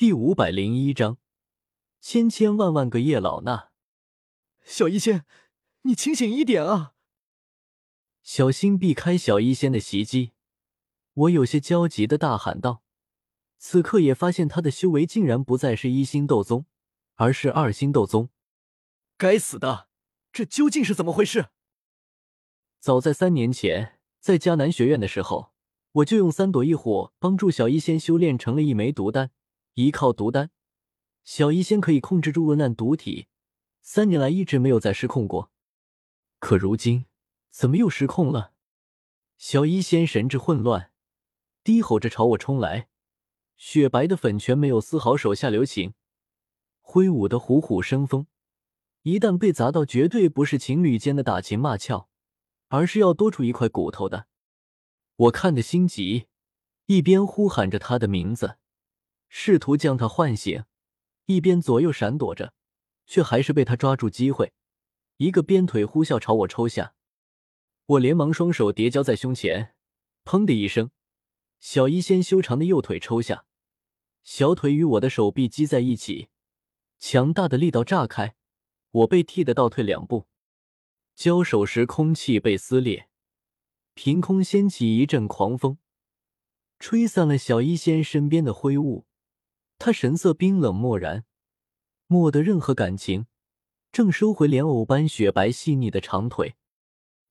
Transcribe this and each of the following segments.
第五百零一章，千千万万个叶老衲。小医仙，你清醒一点啊！小心避开小医仙的袭击，我有些焦急的大喊道。此刻也发现他的修为竟然不再是一星斗宗，而是二星斗宗。该死的，这究竟是怎么回事？早在三年前，在迦南学院的时候。我就用三朵异火帮助小医仙修炼成了一枚毒丹，依靠毒丹，小医仙可以控制住恶难毒体，三年来一直没有再失控过。可如今怎么又失控了？小医仙神志混乱，低吼着朝我冲来，雪白的粉拳没有丝毫手下留情，挥舞的虎虎生风，一旦被砸到，绝对不是情侣间的打情骂俏，而是要多出一块骨头的。我看得心急，一边呼喊着他的名字，试图将他唤醒，一边左右闪躲着，却还是被他抓住机会，一个鞭腿呼啸朝我抽下。我连忙双手叠交在胸前，砰的一声，小医仙修长的右腿抽下，小腿与我的手臂击在一起，强大的力道炸开，我被踢得倒退两步，交手时空气被撕裂。凭空掀起一阵狂风，吹散了小医仙身边的灰雾。他神色冰冷漠然，没得任何感情，正收回莲藕般雪白细腻的长腿。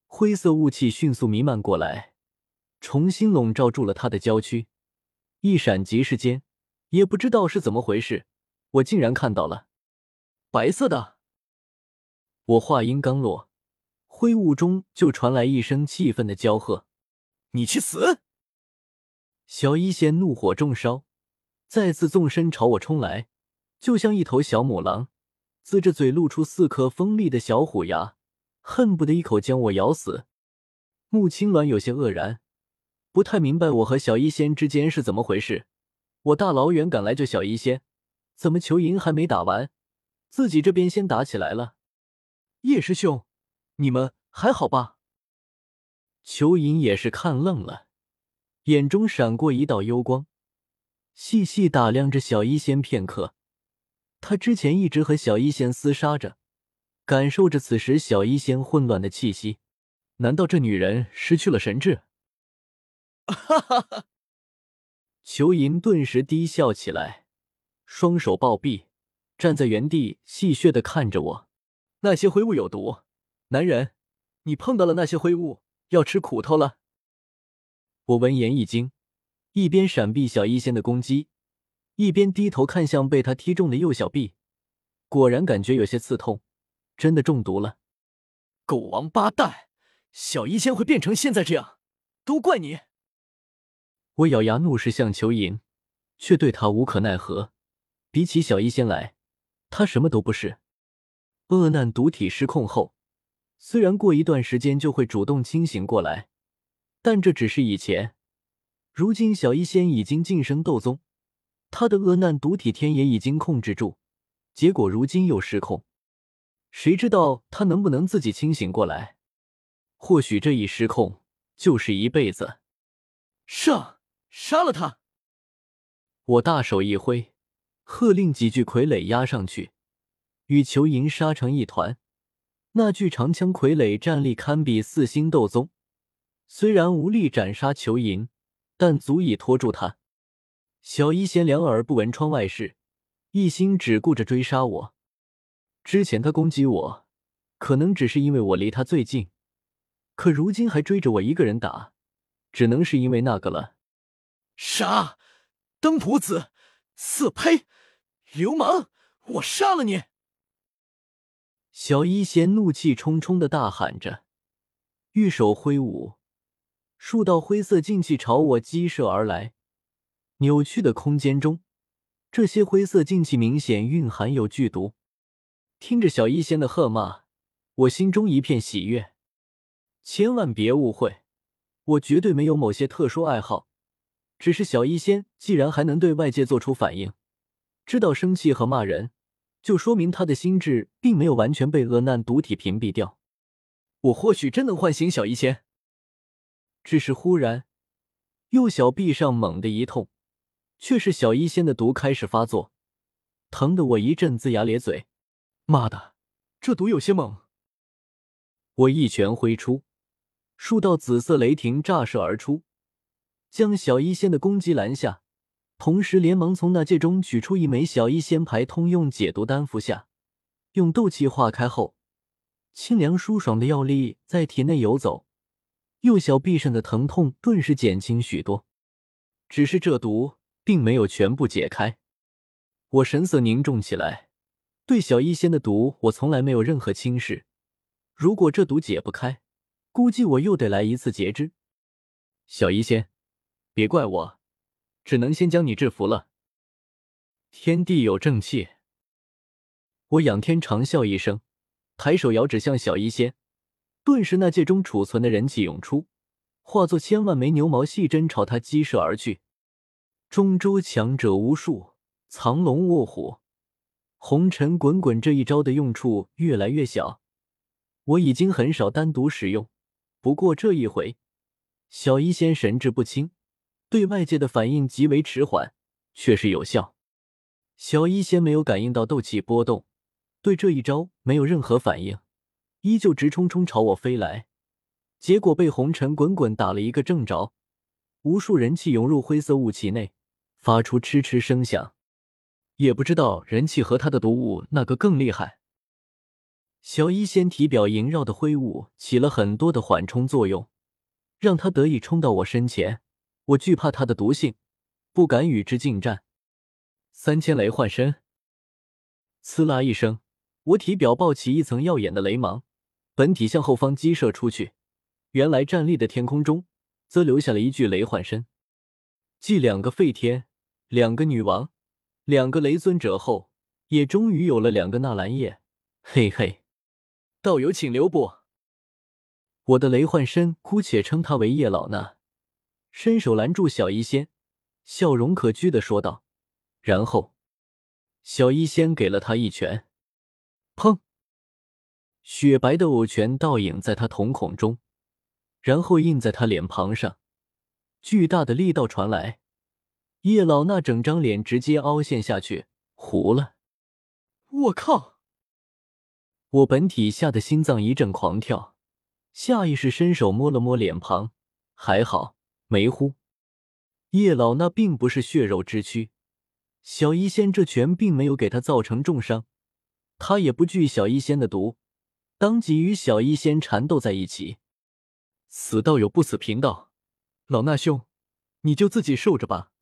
灰色雾气迅速弥漫过来，重新笼罩住了他的娇躯。一闪即逝间，也不知道是怎么回事，我竟然看到了白色的。我话音刚落。灰雾中就传来一声气愤的娇喝：“你去死！”小医仙怒火中烧，再次纵身朝我冲来，就像一头小母狼，呲着嘴露出四颗锋利的小虎牙，恨不得一口将我咬死。穆青鸾有些愕然，不太明白我和小医仙之间是怎么回事。我大老远赶来救小医仙，怎么裘银还没打完，自己这边先打起来了？叶师兄。你们还好吧？裘银也是看愣了，眼中闪过一道幽光，细细打量着小医仙片刻。他之前一直和小医仙厮杀着，感受着此时小医仙混乱的气息。难道这女人失去了神智？哈哈哈！裘银顿时低笑起来，双手抱臂，站在原地戏谑的看着我。那些灰雾有毒。男人，你碰到了那些灰雾，要吃苦头了。我闻言一惊，一边闪避小医仙的攻击，一边低头看向被他踢中的右小臂，果然感觉有些刺痛，真的中毒了。狗王八蛋，小医仙会变成现在这样，都怪你！我咬牙怒视向秋银，却对他无可奈何。比起小医仙来，他什么都不是。恶难毒体失控后。虽然过一段时间就会主动清醒过来，但这只是以前。如今小医仙已经晋升斗宗，他的恶难毒体天也已经控制住，结果如今又失控，谁知道他能不能自己清醒过来？或许这一失控就是一辈子。上，杀了他！我大手一挥，喝令几具傀儡压上去，与裘银杀成一团。那具长枪傀儡战力堪比四星斗宗，虽然无力斩杀裘银，但足以拖住他。小一贤两耳不闻窗外事，一心只顾着追杀我。之前他攻击我，可能只是因为我离他最近，可如今还追着我一个人打，只能是因为那个了。杀！登徒子，色胚，流氓！我杀了你！小一贤怒气冲冲的大喊着，玉手挥舞，数道灰色劲气朝我激射而来。扭曲的空间中，这些灰色劲气明显蕴含有剧毒。听着小医仙的喝骂，我心中一片喜悦。千万别误会，我绝对没有某些特殊爱好，只是小医仙既然还能对外界做出反应，知道生气和骂人。就说明他的心智并没有完全被恶难毒体屏蔽掉。我或许真能唤醒小医仙。只是忽然，右小臂上猛地一痛，却是小医仙的毒开始发作，疼得我一阵龇牙咧嘴。妈的，这毒有些猛！我一拳挥出，数道紫色雷霆炸射而出，将小医仙的攻击拦下，同时连忙从那戒中取出一枚小医仙牌通用解毒丹服下，用斗气化开后，清凉舒爽的药力在体内游走，右小臂上的疼痛顿时减轻许多。只是这毒并没有全部解开，我神色凝重起来。对小医仙的毒，我从来没有任何轻视。如果这毒解不开，估计我又得来一次截肢。小医仙，别怪我，只能先将你制服了。天地有正气，我仰天长啸一声，抬手遥指向小医仙，顿时那戒中储存的人气涌出，化作千万枚牛毛细针朝他击射而去。中州强者无数，藏龙卧虎，红尘滚滚这一招的用处越来越小。我已经很少单独使用，不过这一回，小医仙神志不清，对外界的反应极为迟缓，却是有效。小医仙没有感应到斗气波动，对这一招没有任何反应，依旧直冲冲朝我飞来，结果被红尘滚滚打了一个正着，无数人气涌入灰色雾气内，发出嗤嗤声响。也不知道人气和他的毒物哪个更厉害。小医仙体表萦绕的灰雾起了很多的缓冲作用，让他得以冲到我身前。我惧怕他的毒性，不敢与之近战。三千雷幻身，呲啦一声，我体表爆起一层耀眼的雷芒，本体向后方激射出去。原来站立的天空中，则留下了一具雷幻身。继两个废天、两个女王、两个雷尊者后，也终于有了两个纳兰叶。嘿嘿。道友请留步。我的雷幻身姑且称他为叶老衲，伸手拦住小医仙，笑容可掬的说道。然后，小医仙给了他一拳，砰！雪白的藕拳倒影在他瞳孔中，然后印在他脸庞上，巨大的力道传来，叶老那整张脸直接凹陷下去，糊了。我靠！我本体吓得心脏一阵狂跳，下意识伸手摸了摸脸庞，还好没呼。叶老那并不是血肉之躯，小医仙这拳并没有给他造成重伤，他也不惧小医仙的毒，当即与小医仙缠斗在一起。死道友不死贫道，老衲兄，你就自己受着吧。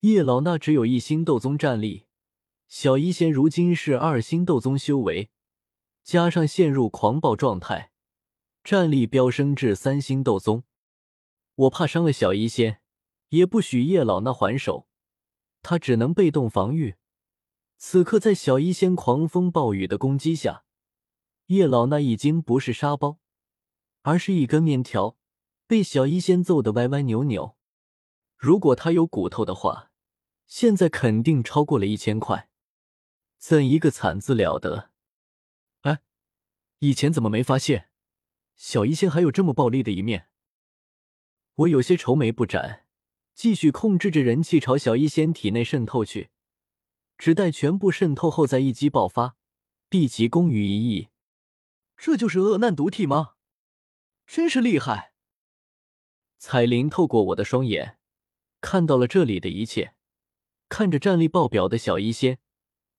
叶老衲只有一星斗宗战力，小医仙如今是二星斗宗修为。加上陷入狂暴状态，战力飙升至三星斗宗。我怕伤了小医仙，也不许叶老那还手，他只能被动防御。此刻在小医仙狂风暴雨的攻击下，叶老那已经不是沙包，而是一根面条，被小医仙揍得歪歪扭扭。如果他有骨头的话，现在肯定超过了一千块。怎一个惨字了得！哎以前怎么没发现，小医仙还有这么暴力的一面？我有些愁眉不展，继续控制着人气朝小医仙体内渗透去，只待全部渗透后再一击爆发，毕其功于一役。这就是恶难毒体吗？真是厉害！彩铃透过我的双眼，看到了这里的一切，看着战力爆表的小医仙，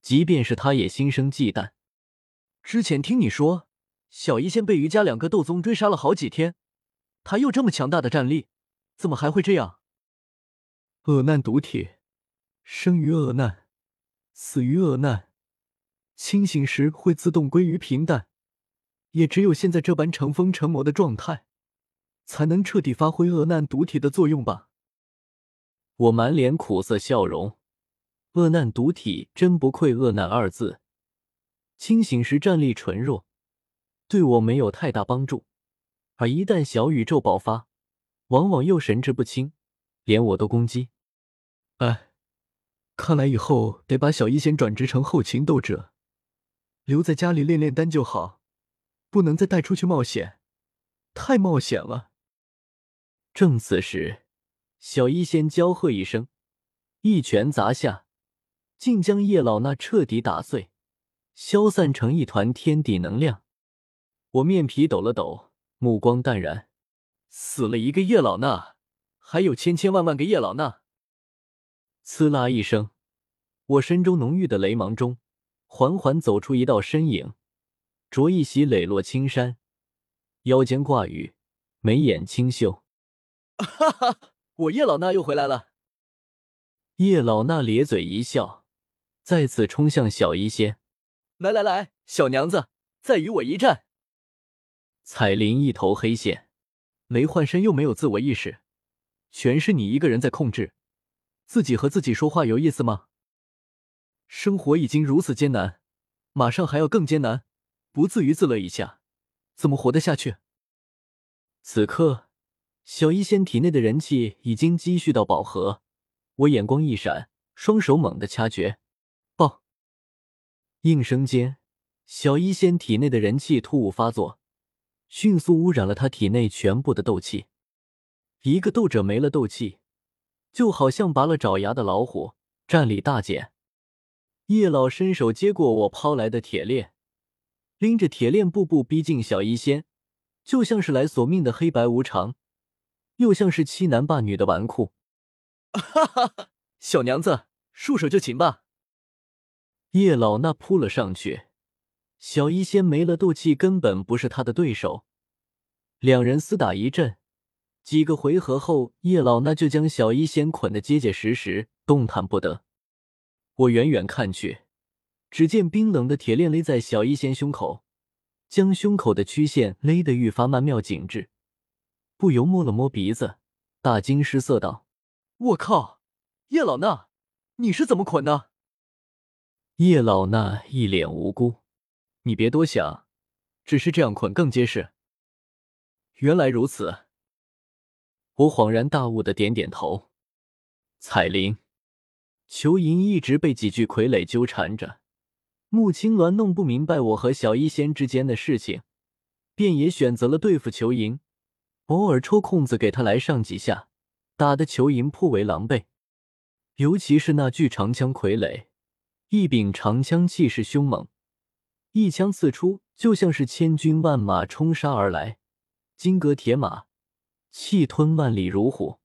即便是他也心生忌惮。之前听你说。小医仙被余家两个斗宗追杀了好几天，他又这么强大的战力，怎么还会这样？恶难毒体，生于恶难，死于恶难，清醒时会自动归于平淡。也只有现在这般成风成魔的状态，才能彻底发挥恶难毒体的作用吧。我满脸苦涩笑容，恶难毒体真不愧“恶难”二字，清醒时战力纯弱。对我没有太大帮助，而一旦小宇宙爆发，往往又神志不清，连我都攻击。哎，看来以后得把小医仙转职成后勤斗者，留在家里练练丹就好，不能再带出去冒险，太冒险了。正此时，小医仙娇喝一声，一拳砸下，竟将叶老那彻底打碎，消散成一团天地能量。我面皮抖了抖，目光淡然。死了一个叶老那，还有千千万万个叶老衲。刺啦一声，我身中浓郁的雷芒中，缓缓走出一道身影，着一袭磊落青衫，腰间挂羽，眉眼清秀。哈哈，我叶老衲又回来了。叶老衲咧嘴一笑，再次冲向小医仙。来来来，小娘子，再与我一战。彩铃一头黑线。雷幻身又没有自我意识，全是你一个人在控制，自己和自己说话有意思吗？生活已经如此艰难，马上还要更艰难，不自娱自乐一下，怎么活得下去？此刻，小医仙体内的人气已经积蓄到饱和，我眼光一闪，双手猛地掐诀，爆！应声间，小医仙体内的人气突兀发作。迅速污染了他体内全部的斗气。一个斗者没了斗气，就好像拔了爪牙的老虎，战力大减。叶老伸手接过我抛来的铁链，拎着铁链步步逼近小医仙，就像是来索命的黑白无常，又像是欺男霸女的纨绔。哈哈哈！小娘子，束手就擒吧！叶老那扑了上去。小医仙没了斗气，根本不是他的对手。两人厮打一阵，几个回合后，叶老那就将小医仙捆得结结实实，动弹不得。我远远看去，只见冰冷的铁链勒在小一仙胸口，将胸口的曲线勒得愈发曼妙紧致。不由摸了摸鼻子，大惊失色道：“我靠，叶老衲，你是怎么捆的？”叶老衲一脸无辜。你别多想，只是这样捆更结实。原来如此，我恍然大悟的点点头。彩铃、裘银一直被几具傀儡纠缠着，穆青鸾弄不明白我和小医仙之间的事情，便也选择了对付裘银，偶尔抽空子给他来上几下，打得裘银颇为狼狈。尤其是那具长枪傀儡，一柄长枪气势凶猛。一枪刺出，就像是千军万马冲杀而来，金戈铁马，气吞万里如虎。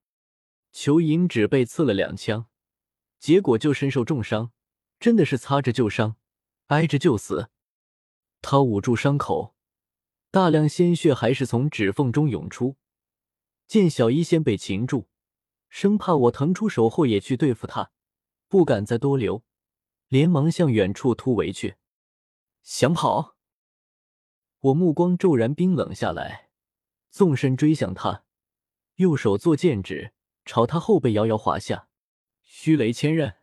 裘银只被刺了两枪，结果就身受重伤，真的是擦着就伤，挨着就死。他捂住伤口，大量鲜血还是从指缝中涌出。见小医仙被擒住，生怕我腾出手后也去对付他，不敢再多留，连忙向远处突围去。想跑？我目光骤然冰冷下来，纵身追向他，右手作剑指，朝他后背遥遥划下。虚雷千刃。